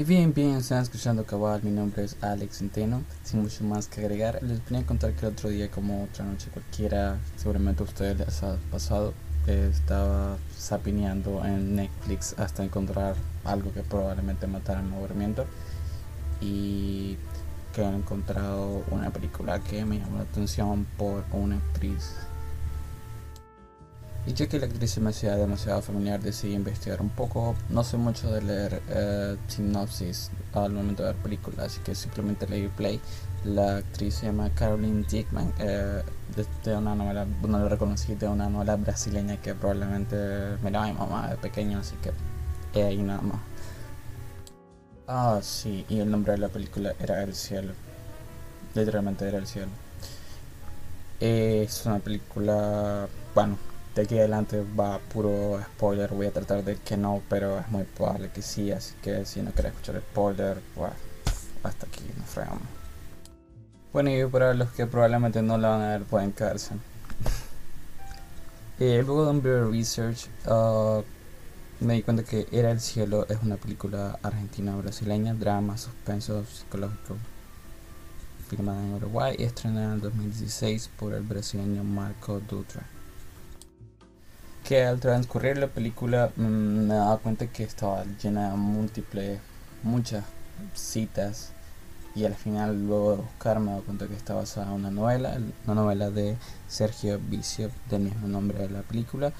Y bien, bien, están escuchando Cabal, mi nombre es Alex Centeno, sin mucho más que agregar. Les venía a contar que el otro día, como otra noche cualquiera, seguramente a ustedes les ha pasado, estaba sapineando en Netflix hasta encontrar algo que probablemente matara el movimiento. Y que he encontrado una película que me llamó la atención por una actriz y ya que la actriz se me hacía demasiado familiar, decidí investigar un poco. No sé mucho de leer eh, sinopsis al momento de ver películas, así que simplemente leí play. La actriz se llama Caroline Dickman, eh, de, una novela, no la reconocí, de una novela brasileña que probablemente miraba mi mamá de pequeño, así que es ahí nada más. Ah, sí, y el nombre de la película era El Cielo. Literalmente era El Cielo. Es una película, bueno, de aquí adelante va puro spoiler. Voy a tratar de que no, pero es muy probable que sí. Así que si no quieres escuchar spoiler, pues hasta aquí nos fregamos. Bueno, y para los que probablemente no la van a ver, pueden caerse. eh, luego de un breve research, uh, me di cuenta que Era el Cielo es una película argentina-brasileña, drama, suspenso psicológico, filmada en Uruguay y estrenada en 2016 por el brasileño Marco Dutra que al transcurrir la película mm, me daba cuenta que estaba llena de múltiples, muchas citas y al final luego de buscar me daba cuenta que estaba basada en una novela, una novela de Sergio Vicio del mismo nombre de la película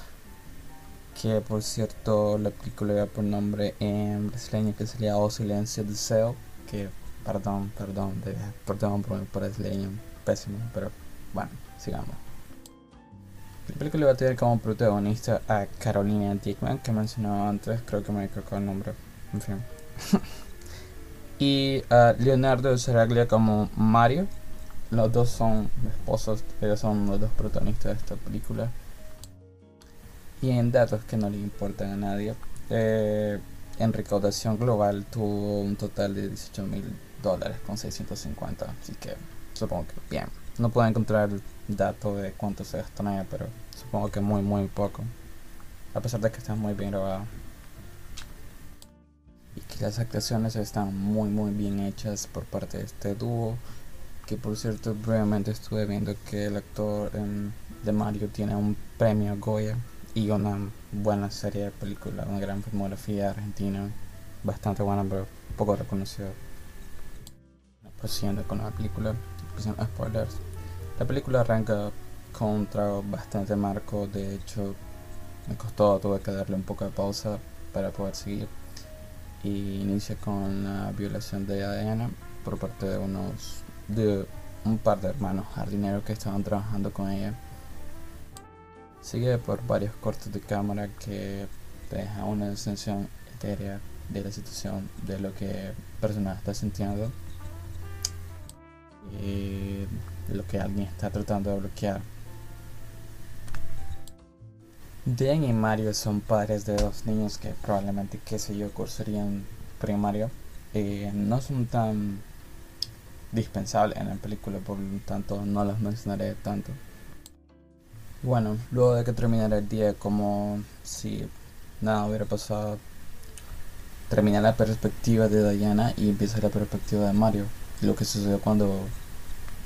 que por cierto la película era por nombre en brasileño que sería O Silencio Deseo que perdón, perdón, de, perdón por el brasileño pésimo, pero bueno, sigamos. La película va a tener como protagonista a Carolina Dickman, que mencionaba antes, creo que me equivoco el nombre, en fin. y a Leonardo Saraglia como Mario. Los dos son esposos, ellos son los dos protagonistas de esta película. Y en datos que no le importan a nadie, eh, en recaudación global tuvo un total de 18 mil dólares con 650, así que supongo que bien. No puedo encontrar dato de cuánto se ella, pero supongo que muy, muy poco. A pesar de que está muy bien grabado. Y que las actuaciones están muy, muy bien hechas por parte de este dúo. Que por cierto, brevemente estuve viendo que el actor de Mario tiene un premio Goya y una buena serie de películas, una gran filmografía argentina, bastante buena, pero poco reconocida. Prosiguiendo con la película, spoilers. La película arranca con bastante marco, de hecho me costó, tuve que darle un poco de pausa para poder seguir. Y inicia con la violación de Diana por parte de unos de un par de hermanos jardineros que estaban trabajando con ella. Sigue por varios cortes de cámara que deja una sensación etérea de la situación, de lo que el personaje está sintiendo y lo que alguien está tratando de bloquear. Dan y Mario son padres de dos niños que probablemente, qué sé yo, cursarían primario. Eh, no son tan dispensables en la película, por lo tanto no los mencionaré tanto. Bueno, luego de que terminara el día como si nada hubiera pasado, termina la perspectiva de Diana y empieza la perspectiva de Mario. Lo que sucedió cuando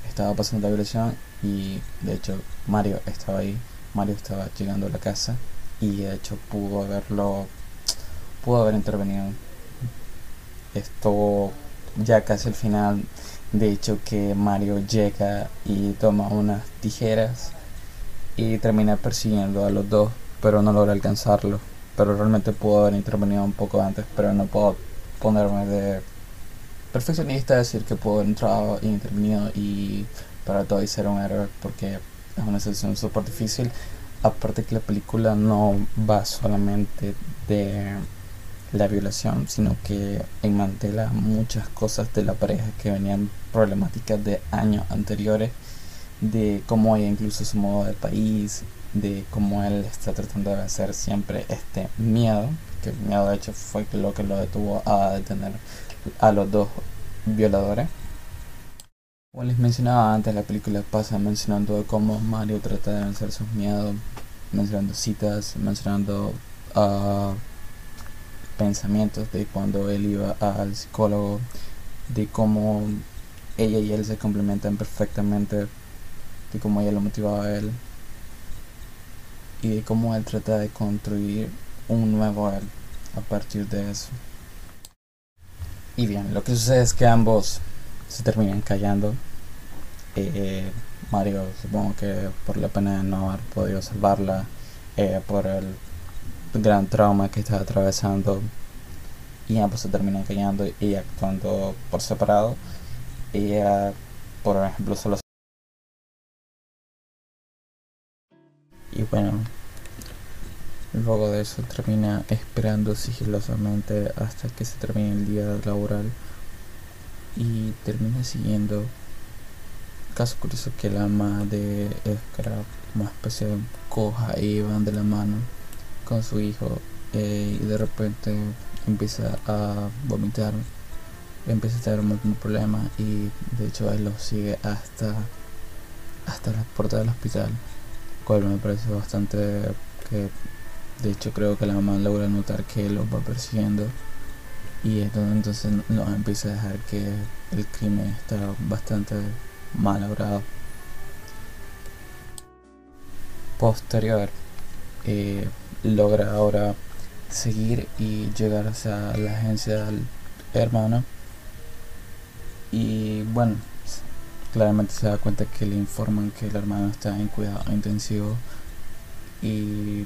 estaba pasando la violación y de hecho Mario estaba ahí, Mario estaba llegando a la casa y de hecho pudo haberlo, pudo haber intervenido. Esto ya casi al final, de hecho que Mario llega y toma unas tijeras y termina persiguiendo a los dos, pero no logra alcanzarlo. Pero realmente pudo haber intervenido un poco antes, pero no puedo ponerme de perfeccionista decir que pudo haber entrado y para todo ser un héroe porque es una situación súper difícil. Aparte que la película no va solamente de la violación, sino que enmantela muchas cosas de la pareja que venían problemáticas de años anteriores, de cómo ella incluso su modo de país, de cómo él está tratando de vencer siempre este miedo, que el miedo de hecho fue lo que lo detuvo a detener a los dos violadores. Como les mencionaba antes, la película pasa mencionando cómo Mario trata de vencer sus miedos, mencionando citas, mencionando uh, pensamientos de cuando él iba al psicólogo, de cómo ella y él se complementan perfectamente, de cómo ella lo motivaba a él y de cómo él trata de construir un nuevo él a partir de eso. Y bien, lo que sucede es que ambos se terminan callando. Eh, Mario, supongo que por la pena de no haber podido salvarla, eh, por el gran trauma que está atravesando, y ambos se terminan callando y actuando por separado. Ella, por ejemplo, solo. Y bueno, luego de eso termina esperando sigilosamente hasta que se termine el día laboral y termina siguiendo. Caso curioso que la ama de Escara, una especie coja y van de la mano con su hijo eh, y de repente empieza a vomitar, empieza a tener un montón problemas y de hecho él lo sigue hasta, hasta la puerta del hospital, cual me parece bastante que de hecho creo que la mamá logra notar que él lo va persiguiendo y entonces nos empieza a dejar que el crimen está bastante mal logrado. Posterior, eh, logra ahora seguir y llegar hacia la agencia del hermano. Y bueno, claramente se da cuenta que le informan que el hermano está en cuidado intensivo y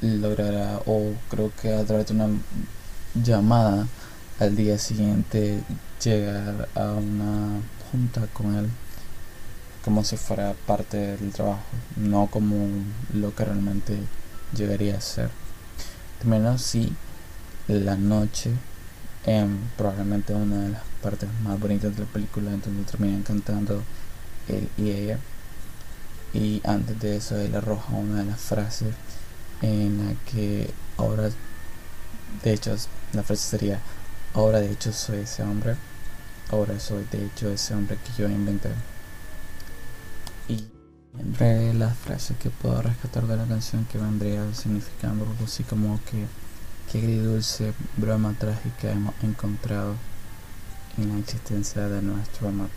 logrará o creo que a través de una llamada al día siguiente llegar a una junta con él como si fuera parte del trabajo, no como lo que realmente llegaría a ser. menos si la noche, en probablemente una de las partes más bonitas de la película, entonces terminan cantando él y ella. Y antes de eso, él arroja una de las frases en la que ahora, de hecho, la frase sería: Ahora, de hecho, soy ese hombre. Ahora soy, de hecho, ese hombre que yo inventé. Y entre las frases que puedo rescatar de la canción que vendría significando algo así como que qué dulce broma trágica hemos encontrado en la existencia de nuestro amor.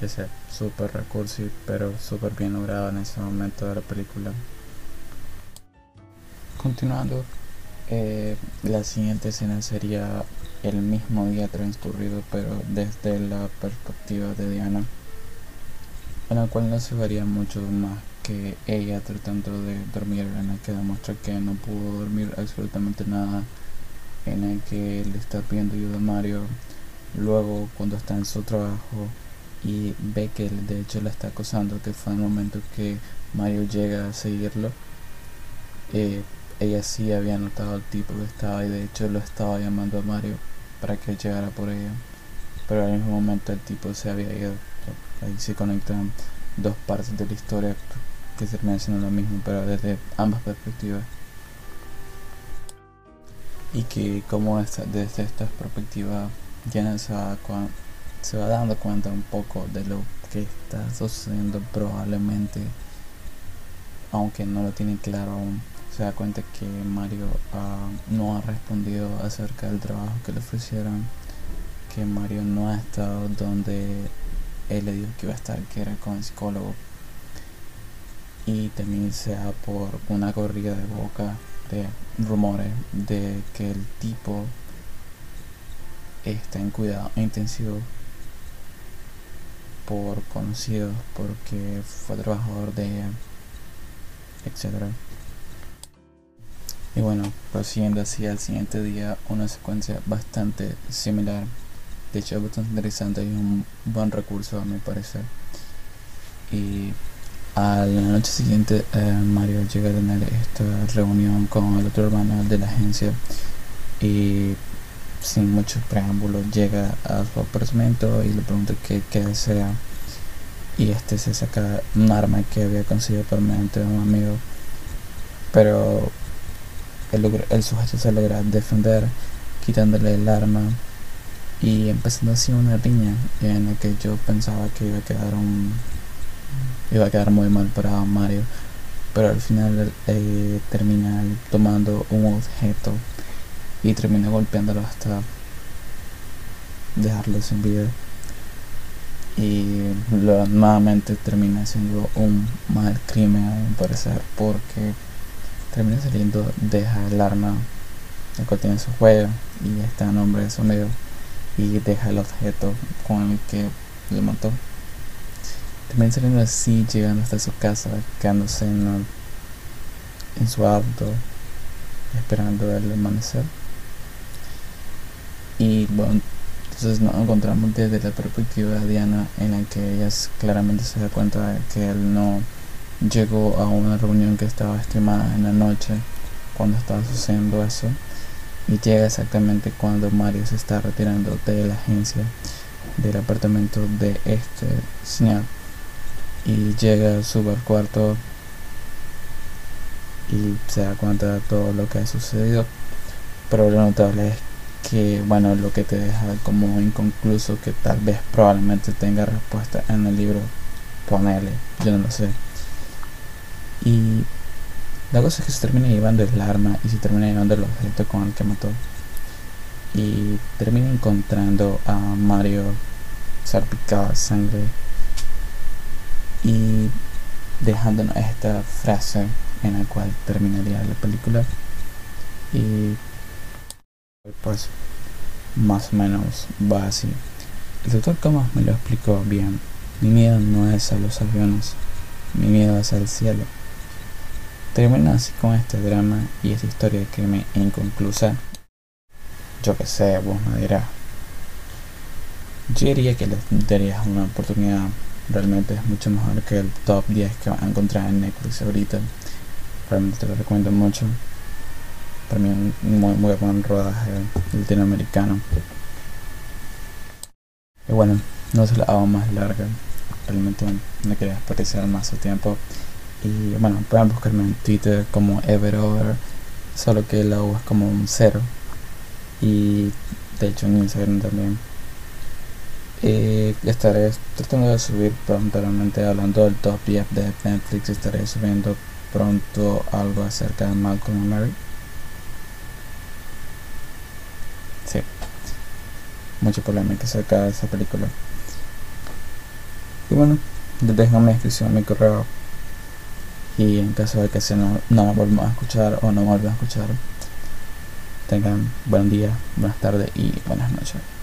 Ese súper recursivo pero súper bien logrado en ese momento de la película. Continuando, eh, la siguiente escena sería el mismo día transcurrido pero desde la perspectiva de Diana en la cual no se varía mucho más que ella tratando de dormir en la que demuestra que no pudo dormir absolutamente nada en el que le está pidiendo ayuda a Mario luego cuando está en su trabajo y ve que de hecho la está acosando que fue el momento que Mario llega a seguirlo eh, ella sí había notado al tipo que estaba y de hecho lo estaba llamando a Mario para que llegara por ella. Pero al mismo momento el tipo se había ido. Ahí se conectan dos partes de la historia que terminan siendo lo mismo, pero desde ambas perspectivas. Y que como desde esta perspectiva ya se va, se va dando cuenta un poco de lo que está sucediendo probablemente, aunque no lo tiene claro aún, se da cuenta que Mario ah, no ha respondido acerca del trabajo que le ofrecieron, que Mario no ha estado donde él le dijo que iba a estar, que era con el psicólogo. Y también sea por una corrida de boca de rumores de que el tipo está en cuidado intensivo por conocidos, porque fue trabajador de ella, etc. Y bueno, prosiguiendo así al siguiente día, una secuencia bastante similar de hecho, es bastante interesante y un buen recurso a mi parecer. Y a la noche siguiente, eh, Mario llega a tener esta reunión con el otro hermano de la agencia y sin muchos preámbulos llega a su apartamento y le pregunta qué, qué desea. Y este se saca un arma que había conseguido medio de un amigo. Pero el, sujeto se logra defender quitándole el arma y empezando así una riña en la que yo pensaba que iba a quedar un iba a quedar muy mal para Mario pero al final eh, termina tomando un objeto y termina golpeándolo hasta dejarlo sin vida. Y nuevamente termina siendo un mal crimen a mi parecer porque termina saliendo deja el arma el cual tiene su juego y está en nombre de su amigo y deja el objeto con el que le mató también saliendo así, llegando hasta su casa, quedándose en, en su auto, esperando el amanecer. Y bueno, entonces nos encontramos desde la perspectiva de Diana en la que ella claramente se da cuenta de que él no llegó a una reunión que estaba estimada en la noche cuando estaba sucediendo eso y llega exactamente cuando Mario se está retirando de la agencia del apartamento de este señor y llega, sube al cuarto y se da cuenta de todo lo que ha sucedido. Pero lo notable es que, bueno, lo que te deja como inconcluso, que tal vez probablemente tenga respuesta en el libro, ponele, yo no lo sé. Y la cosa es que se termina llevando el arma y se termina llevando el objeto con el que mató. Y termina encontrando a Mario salpicado de sangre y dejándonos esta frase en la cual terminaría la película. Y pues más o menos va así. El doctor Thomas me lo explicó bien. Mi miedo no es a los aviones mi miedo es al cielo termina así con este drama y esta historia de crimen inconclusa. Yo que sé vos me dirás. Yo diría que le darías una oportunidad. Realmente mucho mejor que el top 10 que van a encontrar en Netflix ahorita. Realmente te lo recomiendo mucho. Para mí un muy, muy buen rodaje latinoamericano. Y bueno no se la hago más larga. Realmente no quería desperdiciar más su tiempo y bueno pueden buscarme en Twitter como Everover solo que la U es como un cero y de hecho en Instagram también eh, estaré tratando de subir prontamente hablando del top 10 de Netflix. Estaré subiendo pronto algo acerca de Malcolm Mary. Sí, mucha polémica acerca de esa película. Y bueno, les dejo mi descripción mi correo. Y en caso de que se no, no me volvamos a escuchar o no vuelvan a escuchar, tengan buen día, buenas tardes y buenas noches.